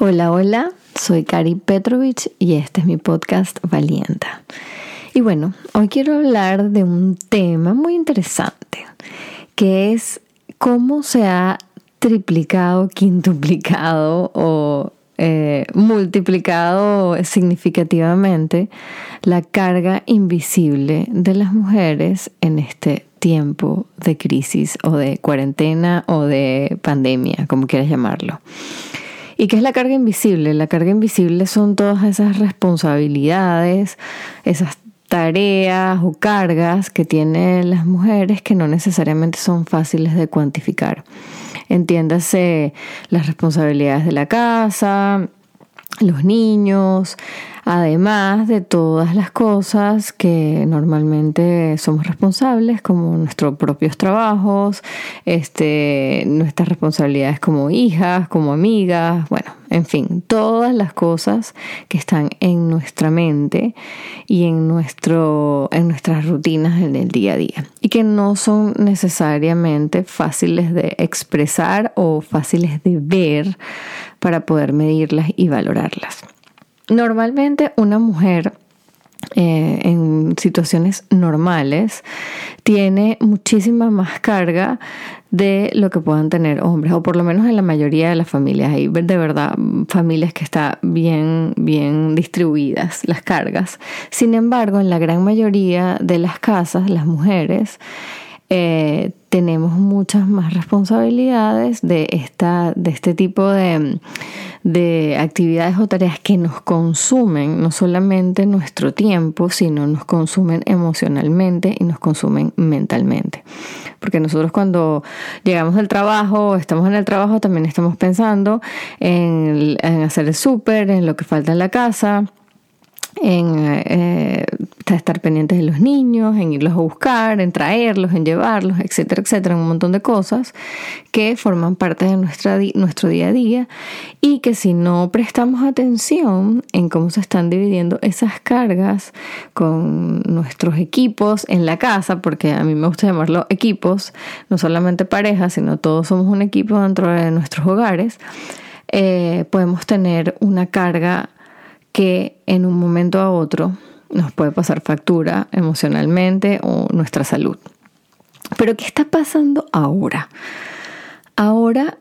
Hola, hola, soy Kari Petrovich y este es mi podcast Valienta. Y bueno, hoy quiero hablar de un tema muy interesante, que es cómo se ha triplicado, quintuplicado o eh, multiplicado significativamente la carga invisible de las mujeres en este tiempo de crisis o de cuarentena o de pandemia, como quieras llamarlo. ¿Y qué es la carga invisible? La carga invisible son todas esas responsabilidades, esas tareas o cargas que tienen las mujeres que no necesariamente son fáciles de cuantificar. Entiéndase las responsabilidades de la casa, los niños, además de todas las cosas que normalmente somos responsables, como nuestros propios trabajos, este, nuestras responsabilidades como hijas, como amigas, bueno, en fin, todas las cosas que están en nuestra mente y en, nuestras rutinas en el día a día y que no son necesariamente fáciles de expresar o fáciles de ver para poder medirlas y valorarlas. Normalmente una mujer eh, en situaciones normales tiene muchísima más carga de lo que puedan tener hombres, o por lo menos en la mayoría de las familias. Hay de verdad familias que están bien, bien distribuidas las cargas. Sin embargo, en la gran mayoría de las casas, las mujeres eh, tenemos muchas más responsabilidades de, esta, de este tipo de, de actividades o tareas que nos consumen no solamente nuestro tiempo, sino nos consumen emocionalmente y nos consumen mentalmente. Porque nosotros cuando llegamos del trabajo, estamos en el trabajo, también estamos pensando en, en hacer el súper, en lo que falta en la casa en eh, estar pendientes de los niños, en irlos a buscar, en traerlos, en llevarlos, etcétera, etcétera, un montón de cosas que forman parte de nuestra, nuestro día a día y que si no prestamos atención en cómo se están dividiendo esas cargas con nuestros equipos en la casa, porque a mí me gusta llamarlo equipos, no solamente parejas, sino todos somos un equipo dentro de nuestros hogares, eh, podemos tener una carga que en un momento a otro nos puede pasar factura emocionalmente o nuestra salud. Pero ¿qué está pasando ahora? Ahora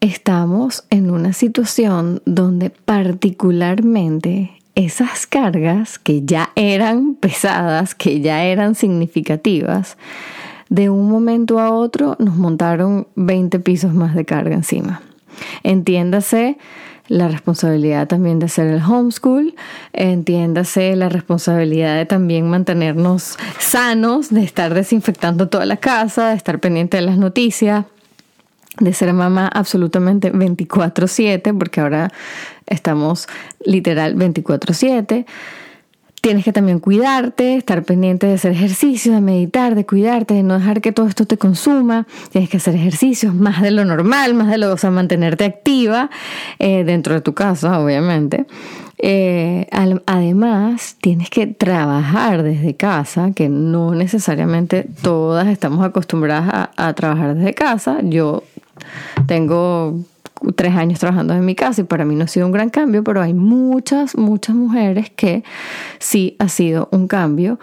estamos en una situación donde particularmente esas cargas que ya eran pesadas, que ya eran significativas, de un momento a otro nos montaron 20 pisos más de carga encima. Entiéndase la responsabilidad también de hacer el homeschool, entiéndase la responsabilidad de también mantenernos sanos, de estar desinfectando toda la casa, de estar pendiente de las noticias, de ser mamá absolutamente 24/7, porque ahora estamos literal 24/7 tienes que también cuidarte, estar pendiente de hacer ejercicio, de meditar, de cuidarte, de no dejar que todo esto te consuma. Tienes que hacer ejercicios más de lo normal, más de lo, o sea, mantenerte activa eh, dentro de tu casa, obviamente. Eh, además, tienes que trabajar desde casa, que no necesariamente todas estamos acostumbradas a trabajar desde casa. Yo tengo tres años trabajando en mi casa y para mí no ha sido un gran cambio, pero hay muchas, muchas mujeres que sí ha sido un cambio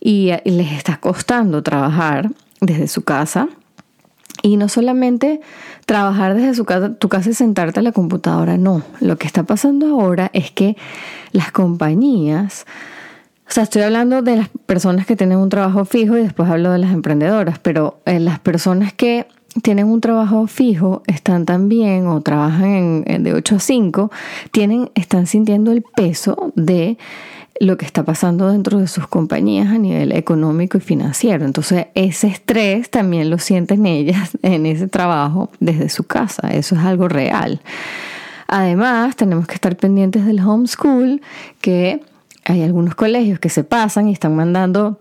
y, les está costando trabajar desde su casa. Y no solamente trabajar desde su casa, tu casa y sentarte a la computadora, no. Lo que está pasando ahora es que las compañías, o sea, estoy hablando de las personas que tienen un trabajo fijo y después hablo de las emprendedoras, pero eh, las personas que tienen un trabajo fijo, están también o trabajan en, de 8 a 5, tienen, están sintiendo el peso de lo que está pasando dentro de sus compañías a nivel económico y financiero. Entonces, ese estrés también lo sienten ellas en ese trabajo desde su casa. Eso es algo real. Además, tenemos que estar pendientes del homeschool, que hay algunos colegios que se pasan y están mandando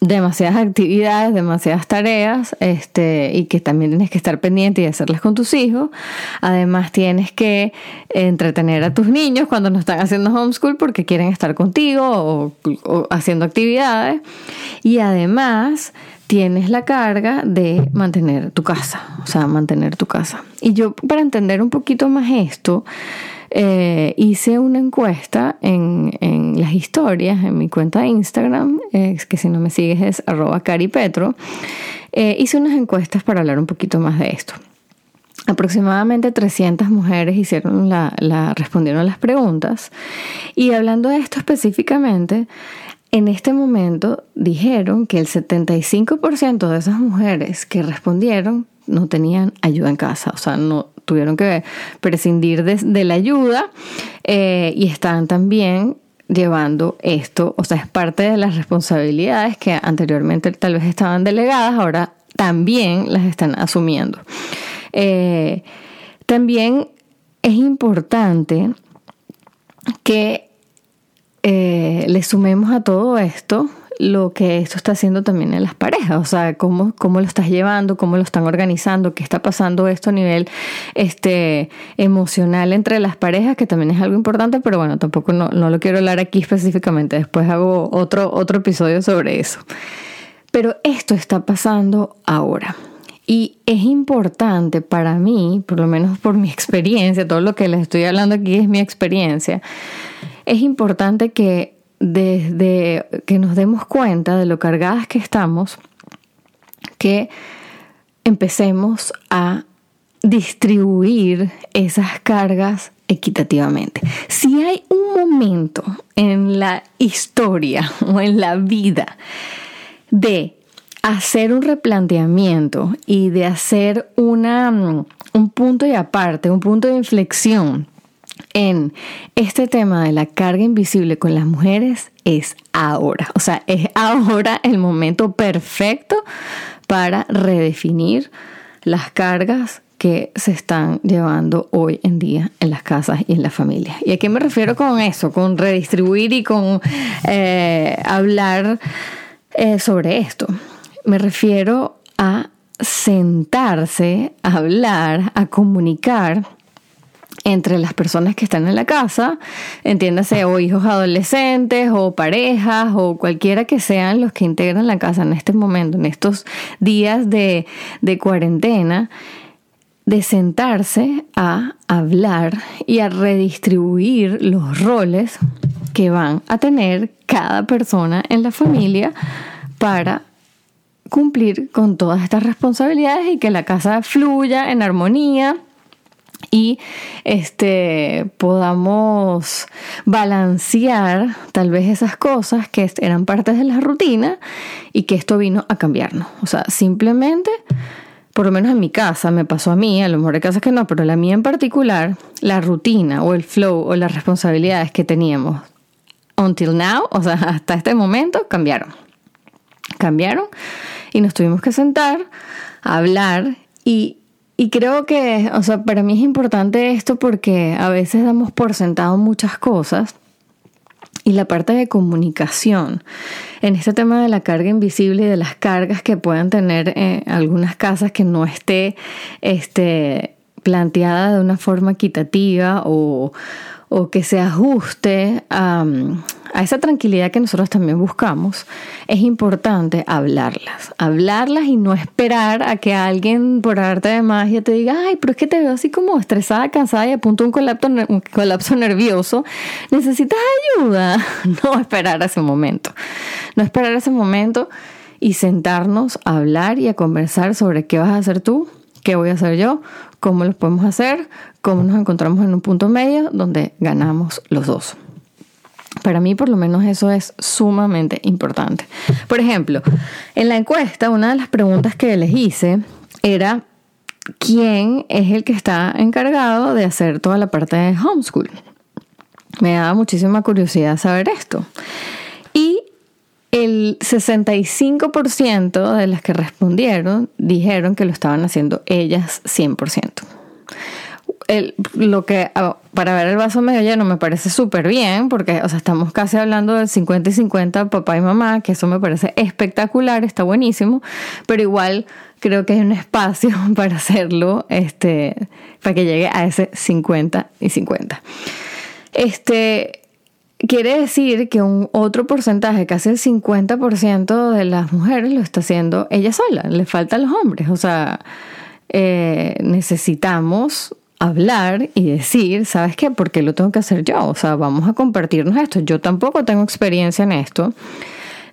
demasiadas actividades, demasiadas tareas, este, y que también tienes que estar pendiente y hacerlas con tus hijos. Además, tienes que entretener a tus niños cuando no están haciendo homeschool porque quieren estar contigo o, o haciendo actividades. Y además, tienes la carga de mantener tu casa, o sea, mantener tu casa. Y yo, para entender un poquito más esto, eh, hice una encuesta en, las historias, en mi cuenta de Instagram, que si no me sigues es arroba caripetro. Eh, hice unas encuestas para hablar un poquito más de esto. Aproximadamente 300 mujeres hicieron la, respondieron las preguntas y hablando de esto específicamente, en este momento dijeron que el 75% de esas mujeres que respondieron no tenían ayuda en casa, o sea, no tuvieron que prescindir de, la ayuda eh, y están también llevando esto, o sea, es parte de las responsabilidades que anteriormente tal vez estaban delegadas, ahora también las están asumiendo. Eh, también es importante que eh, le sumemos a todo esto lo que esto está haciendo también en las parejas, o sea, cómo, cómo lo estás llevando, cómo lo están organizando, qué está pasando esto a nivel este, emocional entre las parejas, que también es algo importante, pero bueno, tampoco no, no lo quiero hablar aquí específicamente, después hago otro, otro episodio sobre eso. Pero esto está pasando ahora. Y es importante para mí, por lo menos por mi experiencia, todo lo que les estoy hablando aquí es mi experiencia, es importante que desde que nos demos cuenta de lo cargadas que estamos, que empecemos a distribuir esas cargas equitativamente. Si hay un momento en la historia o en la vida de hacer un replanteamiento y de hacer una, un punto y aparte, un punto de inflexión en este tema de la carga invisible con las mujeres es ahora. O sea, es ahora el momento perfecto para redefinir las cargas que se están llevando hoy en día en las casas y en las familias. ¿Y a qué me refiero con eso? Con redistribuir y con eh, hablar eh, sobre esto. Me refiero a sentarse, a hablar, a comunicar entre las personas que están en la casa, entiéndase o hijos adolescentes o parejas o cualquiera que sean los que integran la casa en este momento, en estos días de, de cuarentena, de sentarse a hablar y a redistribuir los roles que van a tener cada persona en la familia para cumplir con todas estas responsabilidades y que la casa fluya en armonía y este podamos balancear tal vez esas cosas que eran partes de la rutina y que esto vino a cambiarnos. O sea, simplemente, por lo menos en mi casa, me pasó a mí, a lo mejor hay casas que no, pero la mía en particular, la rutina o el flow o las responsabilidades que teníamos until now, o sea, hasta este momento, cambiaron. Cambiaron y nos tuvimos que sentar, a hablar y y creo que, o sea, para mí es importante esto porque a veces damos por sentado muchas cosas y la parte de comunicación en este tema de la carga invisible y de las cargas que puedan tener eh, algunas casas que no esté este, planteada de una forma equitativa o, o que se ajuste a, esa tranquilidad que nosotros también buscamos, es importante hablarlas. Hablarlas y no esperar a que alguien por arte de magia te diga, ay, pero es que te veo así como estresada, cansada y a un colapso, nervioso. Necesitas ayuda. No esperar ese momento. No esperar ese momento y sentarnos a hablar y a conversar sobre qué vas a hacer tú, qué voy a hacer yo, cómo lo podemos hacer, cómo nos encontramos en un punto medio donde ganamos los dos. Para mí, por lo menos, eso es sumamente importante. Por ejemplo, en la encuesta, una de las preguntas que les hice era, ¿quién es el que está encargado de hacer toda la parte de homeschool? Me daba muchísima curiosidad saber esto. El 65% de las que respondieron dijeron que lo estaban haciendo ellas 100%. El, lo que ah, para ver el vaso medio lleno me parece súper bien, porque o sea, estamos casi hablando del 50 y 50 papá y mamá, que eso me parece espectacular, está buenísimo, pero igual creo que hay un espacio para hacerlo, este, para que llegue a ese 50 y 50. Este, Quiere decir que un otro porcentaje, casi el 50% de las mujeres lo está haciendo ella sola, le faltan los hombres. O sea, eh, necesitamos hablar y decir, ¿sabes qué? ¿Por qué lo tengo que hacer yo? O sea, vamos a compartirnos esto. Yo tampoco tengo experiencia en esto.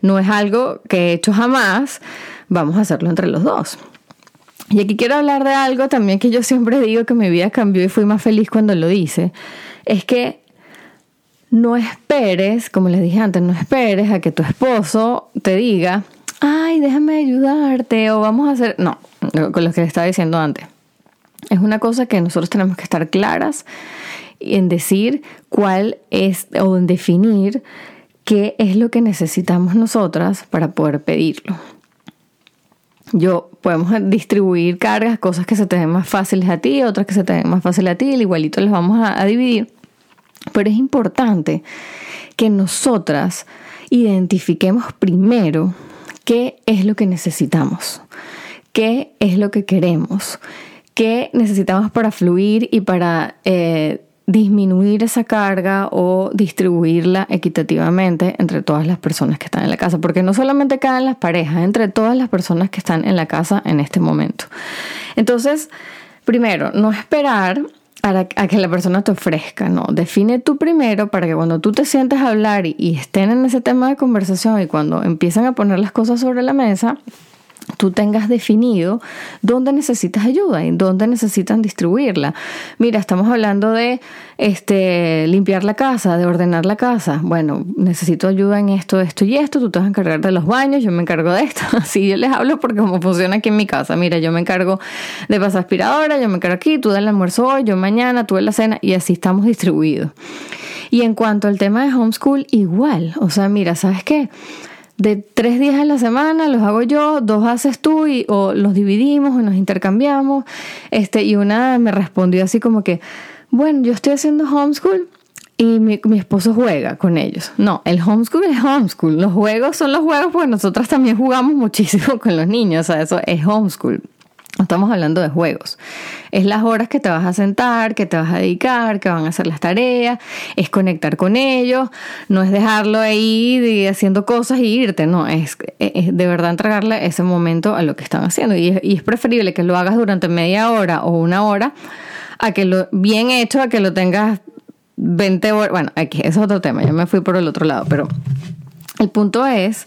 No es algo que he hecho jamás. Vamos a hacerlo entre los dos. Y aquí quiero hablar de algo también que yo siempre digo que mi vida cambió y fui más feliz cuando lo hice. Es que no esperes, como les dije antes, no esperes a que tu esposo te diga, ay, déjame ayudarte o vamos a hacer... No, con lo que le estaba diciendo antes. Es una cosa que nosotros tenemos que estar claras en decir cuál es o en definir qué es lo que necesitamos nosotras para poder pedirlo. Yo podemos distribuir cargas, cosas que se te den más fáciles a ti, otras que se te den más fáciles a ti, igualito les vamos a dividir. Pero es importante que nosotras identifiquemos primero qué es lo que necesitamos, qué es lo que queremos, qué necesitamos para fluir y para eh, disminuir esa carga o distribuirla equitativamente entre todas las personas que están en la casa, porque no solamente caen las parejas, entre todas las personas que están en la casa en este momento. Entonces, primero, no esperar a, que la persona te ofrezca, no, define tú primero para que cuando tú te sientes a hablar y estén en ese tema de conversación y cuando empiezan a poner las cosas sobre la mesa, tú tengas definido dónde necesitas ayuda y dónde necesitan distribuirla. Mira, estamos hablando de este, limpiar la casa, de ordenar la casa. Bueno, necesito ayuda en esto, esto y esto. Tú te vas a encargar de los baños, yo me encargo de esto. Así yo les hablo porque cómo funciona aquí en mi casa. Mira, yo me encargo de pasar aspiradora, yo me encargo aquí, tú del almuerzo hoy, yo mañana, tú de la cena y así estamos distribuidos. Y en cuanto al tema de homeschool, igual. O sea, mira, ¿sabes qué? De tres días a la semana los hago yo, dos haces tú y, o los dividimos o nos intercambiamos. Este, y una me respondió así como que, bueno, yo estoy haciendo homeschool y mi, mi, esposo juega con ellos. No, el homeschool es homeschool. Los juegos son los juegos porque nosotras también jugamos muchísimo con los niños. O sea, eso es homeschool. No estamos hablando de juegos. Es las horas que te vas a sentar, que te vas a dedicar, que van a hacer las tareas, es conectar con ellos, no es dejarlo ahí haciendo cosas y irte, no, es, de verdad entregarle ese momento a lo que están haciendo. Y es, preferible que lo hagas durante media hora o una hora a que lo bien hecho, a que lo tengas 20 horas. Bueno, aquí es otro tema, yo me fui por el otro lado, pero el punto es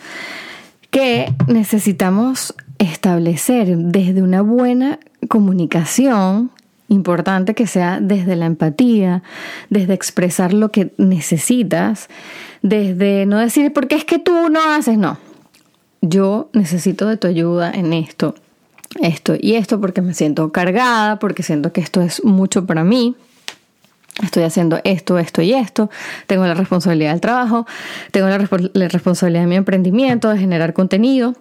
que necesitamos establecer desde una buena comunicación, importante que sea desde la empatía, desde expresar lo que necesitas, desde no decir, porque es que tú no haces, no. Yo necesito de tu ayuda en esto, esto y esto, porque me siento cargada, porque siento que esto es mucho para mí. Estoy haciendo esto, esto y esto. Tengo la responsabilidad del trabajo, tengo la, la responsabilidad de mi emprendimiento, de generar contenido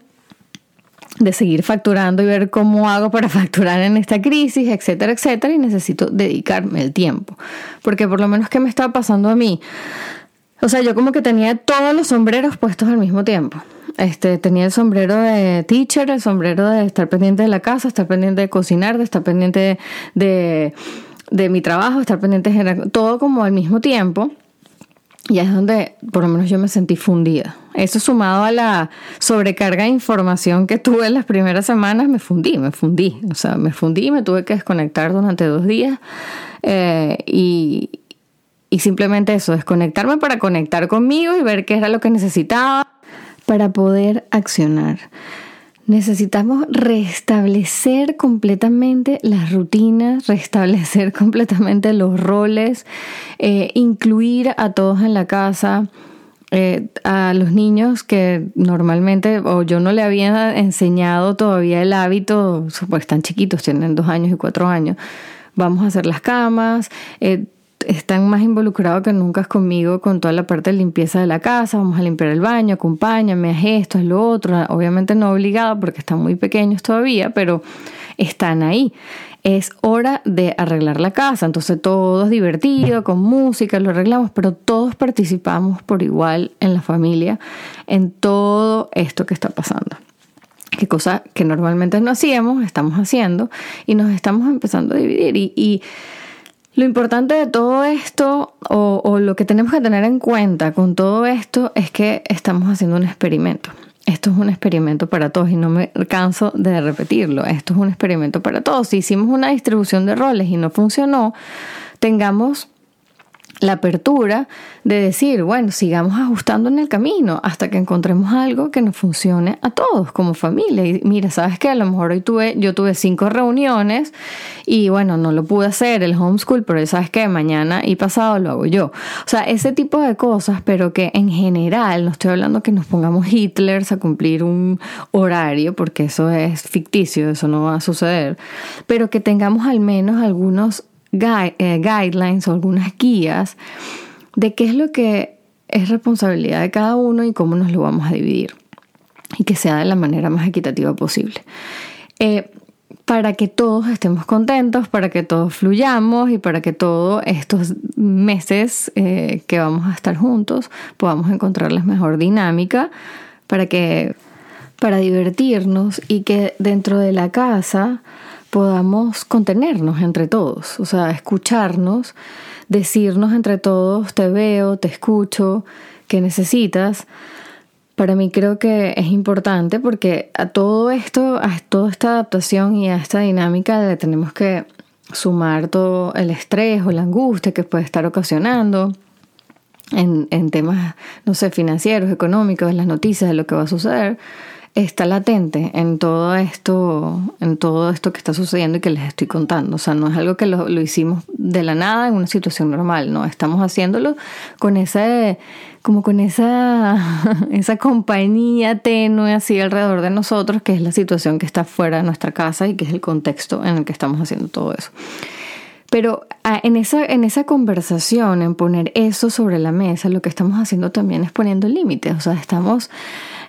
de seguir facturando y ver cómo hago para facturar en esta crisis, etcétera, etcétera, y necesito dedicarme el tiempo. Porque por lo menos que me estaba pasando a mí, o sea, yo como que tenía todos los sombreros puestos al mismo tiempo. Este, tenía el sombrero de teacher, el sombrero de estar pendiente de la casa, estar pendiente de cocinar, de estar pendiente de, de mi trabajo, estar pendiente de todo como al mismo tiempo. Y es donde por lo menos yo me sentí fundida. Eso sumado a la sobrecarga de información que tuve en las primeras semanas, me fundí, me fundí. O sea, me fundí, me tuve que desconectar durante dos días. Eh, y, y simplemente eso, desconectarme para conectar conmigo y ver qué era lo que necesitaba para poder accionar. Necesitamos restablecer completamente las rutinas, restablecer completamente los roles, eh, incluir a todos en la casa, eh, a los niños que normalmente o yo no le había enseñado todavía el hábito, pues están chiquitos, tienen dos años y cuatro años. Vamos a hacer las camas. Eh, están más involucrados que nunca conmigo con toda la parte de limpieza de la casa, vamos a limpiar el baño, acompáñame, haz esto, haz lo otro, obviamente no obligado porque están muy pequeños todavía, pero están ahí. Es hora de arreglar la casa, entonces todos divertidos, con música, lo arreglamos, pero todos participamos por igual en la familia, en todo esto que está pasando. Qué cosa que normalmente no hacíamos, estamos haciendo y nos estamos empezando a dividir y lo importante de todo esto, o, lo que tenemos que tener en cuenta con todo esto, es que estamos haciendo un experimento. Esto es un experimento para todos y no me canso de repetirlo. Esto es un experimento para todos. Si hicimos una distribución de roles y no funcionó, tengamos la apertura de decir, bueno, sigamos ajustando en el camino hasta que encontremos algo que nos funcione a todos como familia. Y mira, sabes que a lo mejor hoy tuve, yo tuve cinco reuniones y bueno, no lo pude hacer el homeschool, pero sabes que mañana y pasado lo hago yo. O sea, ese tipo de cosas, pero que en general, no estoy hablando que nos pongamos Hitlers a cumplir un horario, porque eso es ficticio, eso no va a suceder, pero que tengamos al menos algunos eh, guidelines o algunas guías de qué es lo que es responsabilidad de cada uno y cómo nos lo vamos a dividir y que sea de la manera más equitativa posible. Eh, para que todos estemos contentos, para que todos fluyamos y para que todos estos meses eh, que vamos a estar juntos podamos encontrarles mejor dinámica, para que para divertirnos y que dentro de la casa podamos contenernos entre todos, o sea, escucharnos, decirnos entre todos, te veo, te escucho, qué necesitas. Para mí creo que es importante porque a todo esto, a toda esta adaptación y a esta dinámica le tenemos que sumar todo el estrés o la angustia que puede estar ocasionando en, en temas, no sé, financieros, económicos, en las noticias de lo que va a suceder está latente en todo esto, en todo esto que está sucediendo y que les estoy contando. O sea, no es algo que lo, hicimos de la nada en una situación normal, no, estamos haciéndolo con esa, como con esa, esa compañía tenue así alrededor de nosotros, que es la situación que está fuera de nuestra casa y que es el contexto en el que estamos haciendo todo eso. Pero ah, en esa, en esa conversación, en poner eso sobre la mesa, lo que estamos haciendo también es poniendo límites. O sea, estamos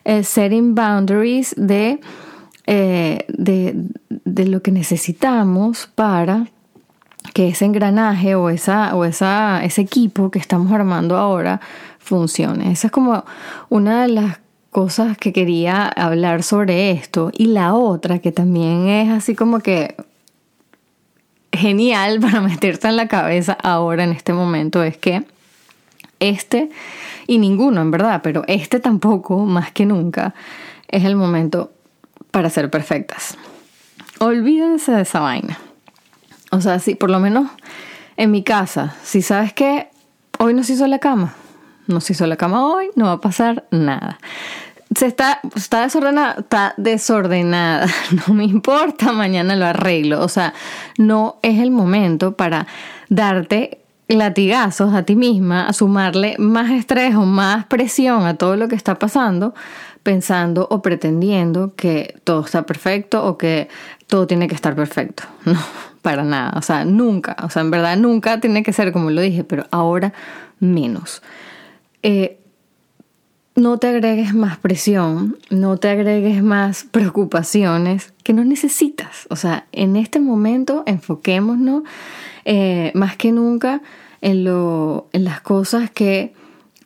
eh, setting boundaries de, eh, de, de, lo que necesitamos para que ese engranaje o, esa, o esa, ese equipo que estamos armando ahora funcione. Esa es como una de las cosas que quería hablar sobre esto. Y la otra, que también es así como que genial para meterte en la cabeza ahora en este momento, es que este y ninguno en verdad, pero este tampoco, más que nunca, es el momento para ser perfectas. Olvídense de esa vaina. O sea, si por lo menos en mi casa, si sabes que hoy no se hizo la cama, no se hizo la cama hoy, no va a pasar nada. Se está, está desordenada, está desordenada, no me importa, mañana lo arreglo. O sea, no es el momento para darte latigazos a ti misma, a sumarle más estrés o más presión a todo lo que está pasando, pensando o pretendiendo que todo está perfecto o que todo tiene que estar perfecto. No, para nada. O sea, nunca. O sea, en verdad nunca tiene que ser como lo dije, pero ahora menos. Eh, no te agregues más presión, no te agregues más preocupaciones que no necesitas. O sea, en este momento enfoquémonos eh, más que nunca en, lo, en las cosas que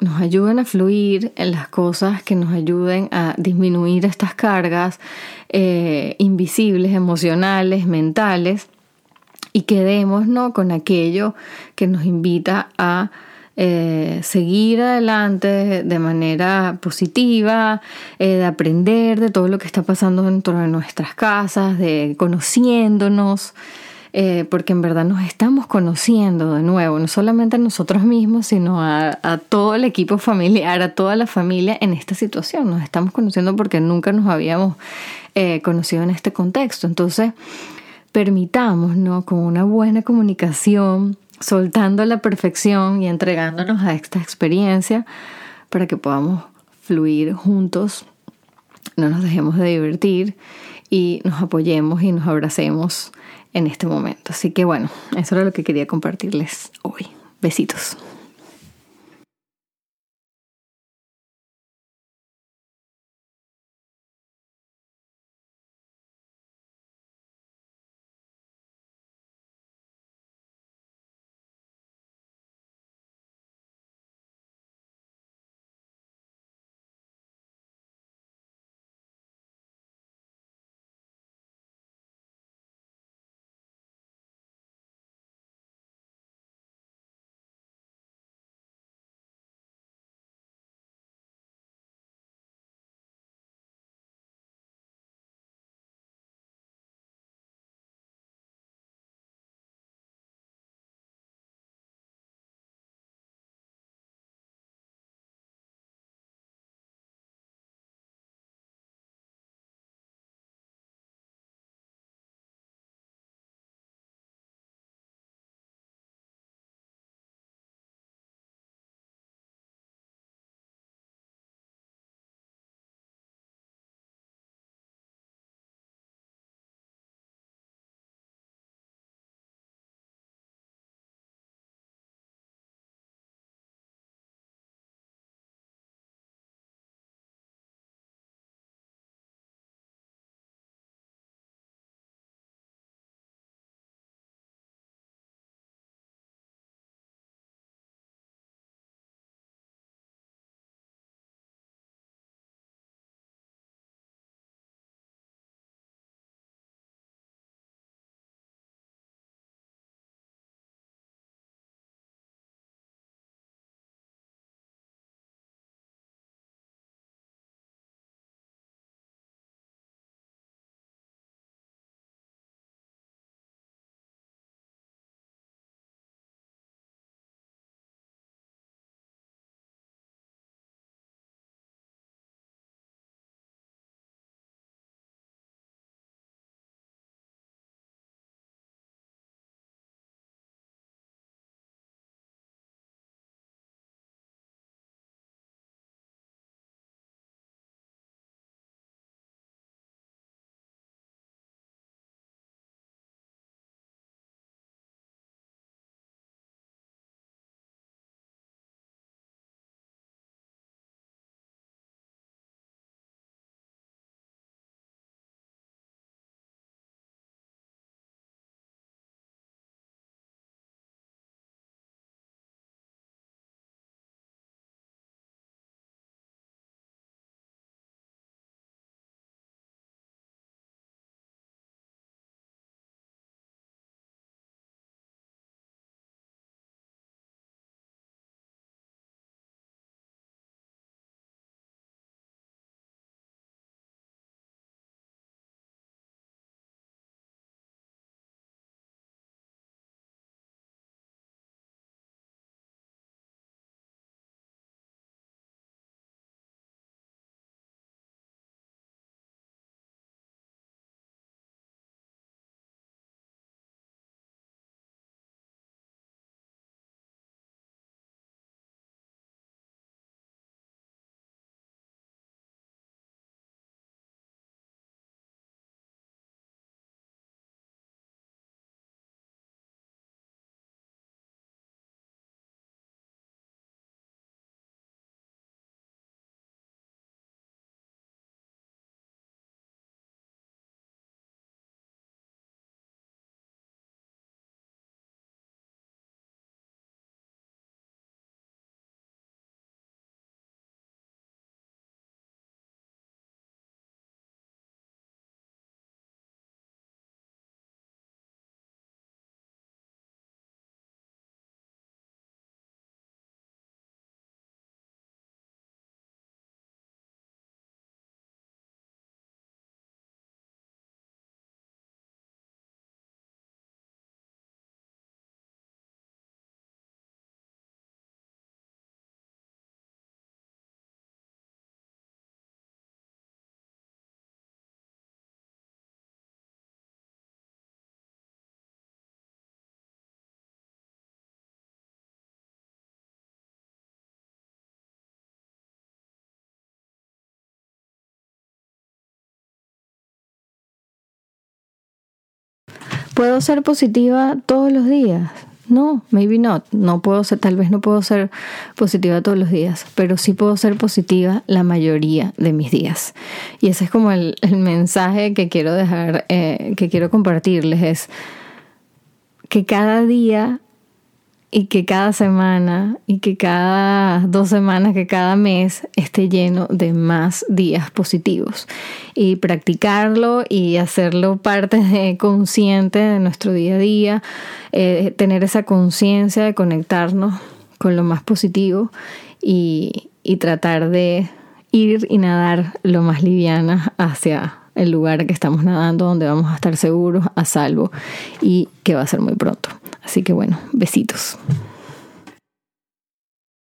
nos ayuden a fluir, en las cosas que nos ayuden a disminuir estas cargas eh, invisibles, emocionales, mentales, y quedémonos con aquello que nos invita a eh, seguir adelante de manera positiva, de aprender de todo lo que está pasando dentro de nuestras casas, de conociéndonos, eh, porque en verdad nos estamos conociendo de nuevo, no solamente a nosotros mismos, sino a, todo el equipo familiar, a toda la familia en esta situación. Nos estamos conociendo porque nunca nos habíamos eh, conocido en este contexto. Entonces, permitamos, ¿no? Con una buena comunicación, soltando la perfección y entregándonos a esta experiencia para que podamos fluir juntos, no nos dejemos de divertir y nos apoyemos y nos abracemos en este momento. Así que bueno, eso era lo que quería compartirles hoy. Besitos. ¿Puedo ser positiva todos los días? No, maybe not. No puedo ser, tal vez no puedo ser positiva todos los días, pero sí puedo ser positiva la mayoría de mis días. Y ese es como el, mensaje que quiero dejar, eh, que quiero compartirles, es que cada día y que cada semana y que cada dos semanas, que cada mes esté lleno de más días positivos. Y practicarlo y hacerlo parte de consciente de nuestro día a día, eh, tener esa conciencia de conectarnos con lo más positivo y, y tratar de ir y nadar lo más liviana hacia el lugar que estamos nadando, donde vamos a estar seguros, a salvo y que va a ser muy pronto. Así que bueno, besitos.